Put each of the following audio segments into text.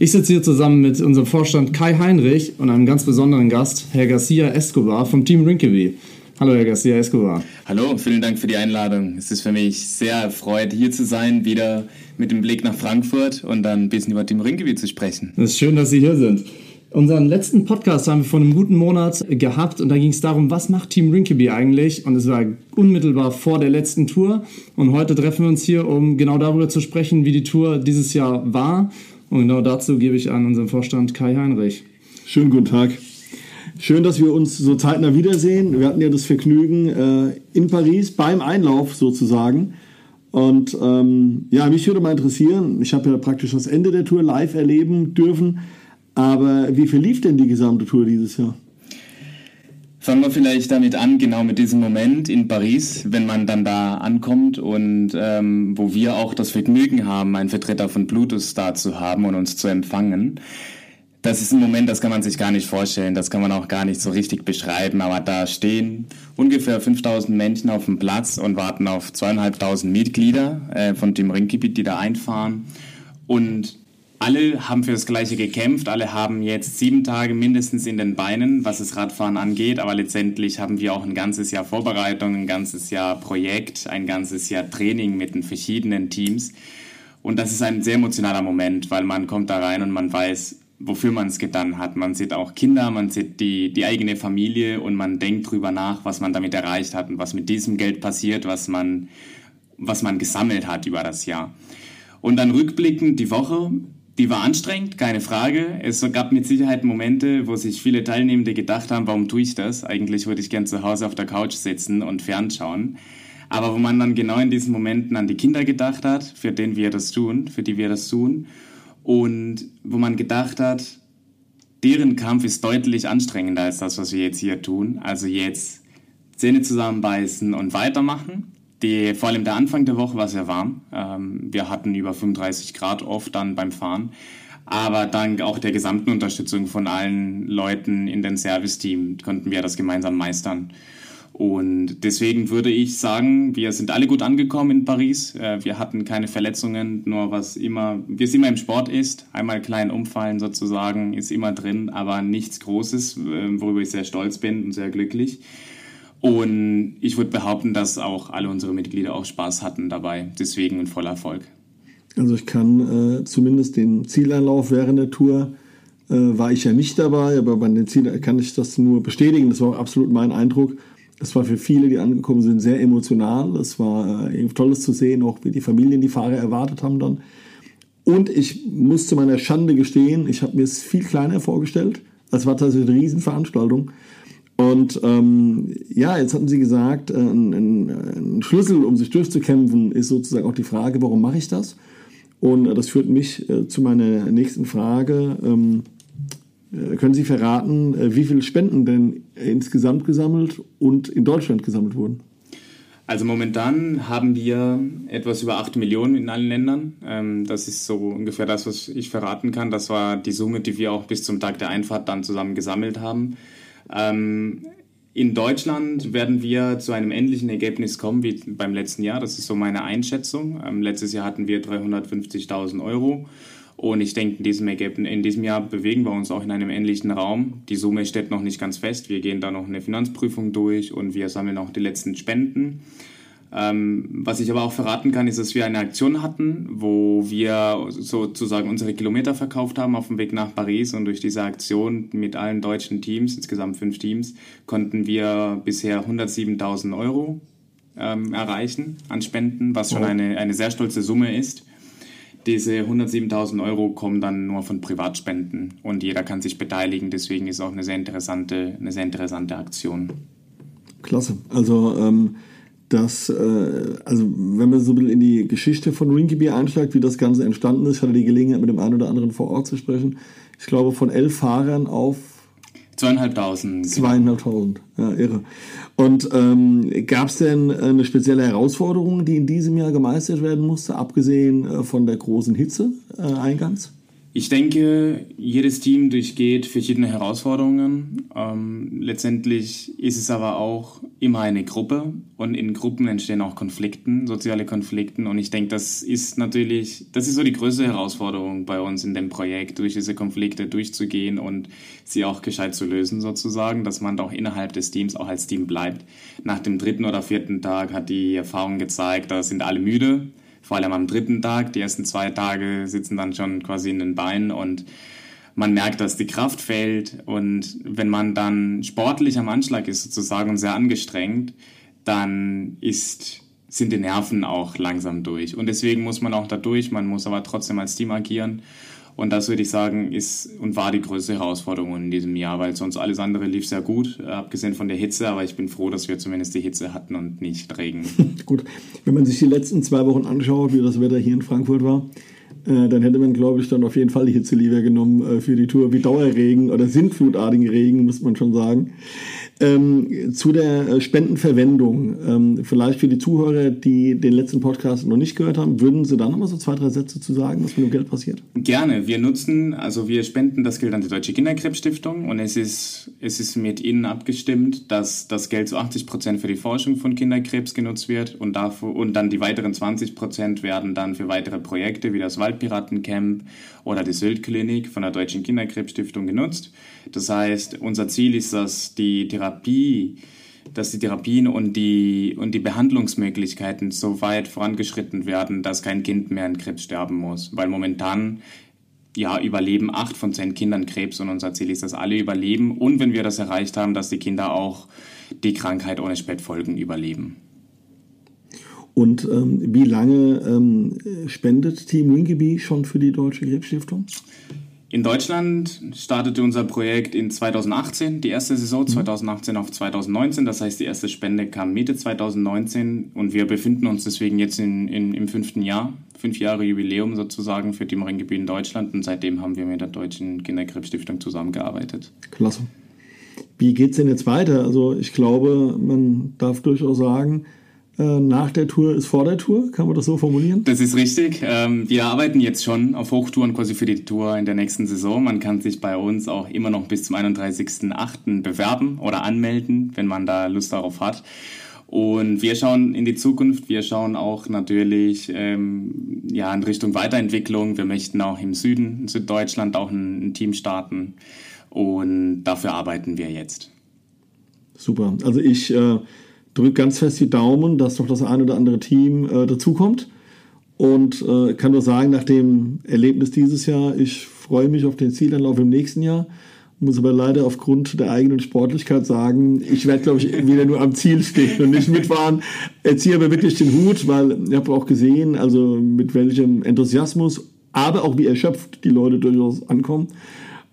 Ich sitze hier zusammen mit unserem Vorstand Kai Heinrich und einem ganz besonderen Gast, Herr Garcia Escobar vom Team Rinkeby. Hallo, Herr Garcia Escobar. Hallo, vielen Dank für die Einladung. Es ist für mich sehr erfreut, hier zu sein, wieder mit dem Blick nach Frankfurt und dann ein bisschen über Team Rinkeby zu sprechen. Es ist schön, dass Sie hier sind. Unseren letzten Podcast haben wir vor einem guten Monat gehabt und da ging es darum, was macht Team Rinkeby eigentlich? Und es war unmittelbar vor der letzten Tour. Und heute treffen wir uns hier, um genau darüber zu sprechen, wie die Tour dieses Jahr war und genau dazu gebe ich an unseren Vorstand Kai Heinrich. Schönen guten Tag. Schön, dass wir uns so zeitnah wiedersehen. Wir hatten ja das Vergnügen äh, in Paris beim Einlauf sozusagen. Und ähm, ja, mich würde mal interessieren, ich habe ja praktisch das Ende der Tour live erleben dürfen. Aber wie verlief denn die gesamte Tour dieses Jahr? Fangen wir vielleicht damit an, genau mit diesem Moment in Paris, wenn man dann da ankommt und ähm, wo wir auch das Vergnügen haben, einen Vertreter von Bluetooth da zu haben und uns zu empfangen. Das ist ein Moment, das kann man sich gar nicht vorstellen, das kann man auch gar nicht so richtig beschreiben, aber da stehen ungefähr 5000 Menschen auf dem Platz und warten auf zweieinhalbtausend Mitglieder äh, von dem Ringgebiet, die da einfahren. Und alle haben für das Gleiche gekämpft, alle haben jetzt sieben Tage mindestens in den Beinen, was das Radfahren angeht, aber letztendlich haben wir auch ein ganzes Jahr Vorbereitung, ein ganzes Jahr Projekt, ein ganzes Jahr Training mit den verschiedenen Teams. Und das ist ein sehr emotionaler Moment, weil man kommt da rein und man weiß, wofür man es getan hat. Man sieht auch Kinder, man sieht die, die eigene Familie und man denkt drüber nach, was man damit erreicht hat und was mit diesem Geld passiert, was man, was man gesammelt hat über das Jahr. Und dann rückblickend die Woche, die war anstrengend, keine Frage. Es gab mit Sicherheit Momente, wo sich viele Teilnehmende gedacht haben, warum tue ich das? Eigentlich würde ich gern zu Hause auf der Couch sitzen und fernschauen. Aber wo man dann genau in diesen Momenten an die Kinder gedacht hat, für den wir das tun, für die wir das tun. Und wo man gedacht hat, deren Kampf ist deutlich anstrengender als das, was wir jetzt hier tun. Also jetzt Zähne zusammenbeißen und weitermachen. Die, vor allem der Anfang der Woche war sehr warm. Ähm, wir hatten über 35 Grad oft dann beim Fahren. Aber dank auch der gesamten Unterstützung von allen Leuten in den Serviceteam konnten wir das gemeinsam meistern. Und deswegen würde ich sagen, wir sind alle gut angekommen in Paris. Äh, wir hatten keine Verletzungen, nur was immer, wie es immer im Sport ist. Einmal klein umfallen sozusagen ist immer drin, aber nichts Großes, äh, worüber ich sehr stolz bin und sehr glücklich. Und ich würde behaupten, dass auch alle unsere Mitglieder auch Spaß hatten dabei. Deswegen ein voller Erfolg. Also ich kann äh, zumindest den Zieleinlauf während der Tour äh, war ich ja nicht dabei, aber bei den Zielen kann ich das nur bestätigen. Das war auch absolut mein Eindruck. Das war für viele, die angekommen sind, sehr emotional. Es war äh, tolles zu sehen, auch wie die Familien die Fahrer erwartet haben dann. Und ich muss zu meiner Schande gestehen, ich habe mir es viel kleiner vorgestellt. Es war tatsächlich eine Riesenveranstaltung. Und ähm, ja, jetzt hatten Sie gesagt, äh, ein, ein, Schlüssel, um sich durchzukämpfen, ist sozusagen auch die Frage, warum mache ich das? Und äh, das führt mich äh, zu meiner nächsten Frage. Ähm, äh, können Sie verraten, äh, wie viele Spenden denn insgesamt gesammelt und in Deutschland gesammelt wurden? Also momentan haben wir etwas über 8 Millionen in allen Ländern. Ähm, das ist so ungefähr das, was ich verraten kann. Das war die Summe, die wir auch bis zum Tag der Einfahrt dann zusammen gesammelt haben. Ähm, in Deutschland werden wir zu einem ähnlichen Ergebnis kommen wie beim letzten Jahr. Das ist so meine Einschätzung. Ähm, letztes Jahr hatten wir 350.000 Euro. Und ich denke, in diesem, Ergebnis, in diesem Jahr bewegen wir uns auch in einem ähnlichen Raum. Die Summe steht noch nicht ganz fest. Wir gehen da noch eine Finanzprüfung durch und wir sammeln auch die letzten Spenden. Ähm, was ich aber auch verraten kann, ist, dass wir eine Aktion hatten, wo wir sozusagen unsere Kilometer verkauft haben auf dem Weg nach Paris und durch diese Aktion mit allen deutschen Teams, insgesamt fünf Teams, konnten wir bisher 107.000 Euro ähm, erreichen an Spenden, was schon eine, eine sehr stolze Summe ist. Diese 107.000 Euro kommen dann nur von Privatspenden und jeder kann sich beteiligen. Deswegen ist auch eine sehr interessante, eine sehr interessante Aktion. Klasse. Also ähm, das, äh, also wenn man so ein bisschen in die Geschichte von Rinkybeer einsteigt, wie das Ganze entstanden ist, ich hatte die Gelegenheit, mit dem einen oder anderen vor Ort zu sprechen. Ich glaube, von elf Fahrern auf Zweieinhalbtausend. Genau. Zweieinhalbtausend, ja, irre. Und ähm, gab es denn eine spezielle Herausforderung, die in diesem Jahr gemeistert werden musste, abgesehen äh, von der großen Hitze äh, eingangs? Ich denke, jedes Team durchgeht verschiedene Herausforderungen. Ähm, letztendlich ist es aber auch immer eine Gruppe und in Gruppen entstehen auch Konflikten, soziale Konflikten. Und ich denke, das ist natürlich, das ist so die größte Herausforderung bei uns in dem Projekt, durch diese Konflikte durchzugehen und sie auch gescheit zu lösen sozusagen, dass man auch innerhalb des Teams auch als Team bleibt. Nach dem dritten oder vierten Tag hat die Erfahrung gezeigt, da sind alle müde vor allem am dritten Tag. Die ersten zwei Tage sitzen dann schon quasi in den Beinen und man merkt, dass die Kraft fällt. Und wenn man dann sportlich am Anschlag ist sozusagen und sehr angestrengt, dann ist, sind die Nerven auch langsam durch. Und deswegen muss man auch da durch. Man muss aber trotzdem als Team agieren. Und das würde ich sagen, ist und war die größte Herausforderung in diesem Jahr, weil sonst alles andere lief sehr gut, äh, abgesehen von der Hitze. Aber ich bin froh, dass wir zumindest die Hitze hatten und nicht Regen. gut, wenn man sich die letzten zwei Wochen anschaut, wie das Wetter hier in Frankfurt war, äh, dann hätte man, glaube ich, dann auf jeden Fall die Hitze lieber genommen äh, für die Tour, wie Dauerregen oder sintflutartigen Regen, muss man schon sagen. Ähm, zu der äh, Spendenverwendung, ähm, vielleicht für die Zuhörer, die den letzten Podcast noch nicht gehört haben, würden Sie da nochmal so zwei, drei Sätze zu sagen, was mit dem Geld passiert? Gerne. Wir nutzen, also wir spenden das Geld an die Deutsche Kinderkrebsstiftung und es ist, es ist mit Ihnen abgestimmt, dass das Geld zu 80 Prozent für die Forschung von Kinderkrebs genutzt wird und, dafür, und dann die weiteren 20 Prozent werden dann für weitere Projekte wie das Waldpiratencamp oder die Syltklinik von der Deutschen Kinderkrebsstiftung genutzt. Das heißt, unser Ziel ist, dass die Therapie Therapie, dass die Therapien und die, und die Behandlungsmöglichkeiten so weit vorangeschritten werden, dass kein Kind mehr an Krebs sterben muss. Weil momentan ja, überleben acht von zehn Kindern Krebs und unser Ziel ist, dass alle überleben und wenn wir das erreicht haben, dass die Kinder auch die Krankheit ohne Spätfolgen überleben. Und ähm, wie lange ähm, spendet Team Winkeby schon für die Deutsche Krebsstiftung? In Deutschland startete unser Projekt in 2018, die erste Saison 2018 mhm. auf 2019. Das heißt, die erste Spende kam Mitte 2019 und wir befinden uns deswegen jetzt in, in, im fünften Jahr, fünf Jahre Jubiläum sozusagen für die Mariengebiet in Deutschland und seitdem haben wir mit der Deutschen Kinderkrebsstiftung zusammengearbeitet. Klasse. Wie geht es denn jetzt weiter? Also ich glaube, man darf durchaus sagen, nach der Tour ist vor der Tour, kann man das so formulieren? Das ist richtig. Ähm, wir arbeiten jetzt schon auf Hochtouren quasi für die Tour in der nächsten Saison. Man kann sich bei uns auch immer noch bis zum 31.08. bewerben oder anmelden, wenn man da Lust darauf hat. Und wir schauen in die Zukunft, wir schauen auch natürlich ähm, ja, in Richtung Weiterentwicklung. Wir möchten auch im Süden, in Süddeutschland, auch ein, ein Team starten. Und dafür arbeiten wir jetzt. Super. Also ich äh, drücke ganz fest die Daumen, dass noch das eine oder andere Team äh, dazukommt. Und äh, kann nur sagen, nach dem Erlebnis dieses Jahr, ich freue mich auf den Zielanlauf im nächsten Jahr. Muss aber leider aufgrund der eigenen Sportlichkeit sagen, ich werde, glaube ich, wieder nur am Ziel stehen und nicht mitfahren. Erziehe aber wirklich den Hut, weil ich habe auch gesehen, also mit welchem Enthusiasmus, aber auch wie erschöpft die Leute durchaus ankommen.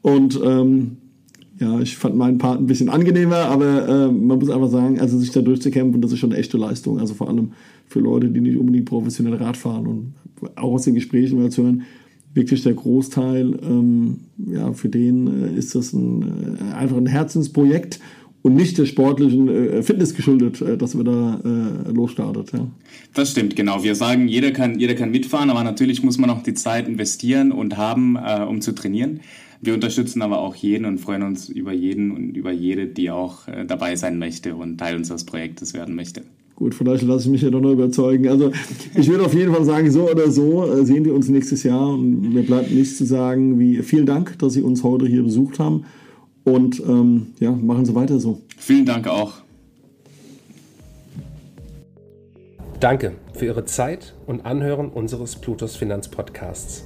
Und ähm, ja, ich fand meinen Part ein bisschen angenehmer, aber äh, man muss einfach sagen, also sich da durchzukämpfen, das ist schon eine echte Leistung. Also vor allem für Leute, die nicht unbedingt professionell Rad fahren und auch aus den Gesprächen mal zu hören, wirklich der Großteil, ähm, ja, für den äh, ist das ein, äh, einfach ein Herzensprojekt und nicht der sportlichen äh, Fitness geschuldet, äh, dass wir da äh, losstartet. Ja. Das stimmt, genau. Wir sagen, jeder kann, jeder kann mitfahren, aber natürlich muss man auch die Zeit investieren und haben, äh, um zu trainieren. Wir unterstützen aber auch jeden und freuen uns über jeden und über jede, die auch äh, dabei sein möchte und Teil unseres Projektes werden möchte. Gut, vielleicht lasse ich mich ja doch noch überzeugen. Also ich würde auf jeden Fall sagen, so oder so äh, sehen wir uns nächstes Jahr und mir bleibt nichts zu sagen wie vielen Dank, dass Sie uns heute hier besucht haben und ähm, ja, machen Sie weiter so. Vielen Dank auch. Danke für Ihre Zeit und Anhören unseres Plutos Finanzpodcasts.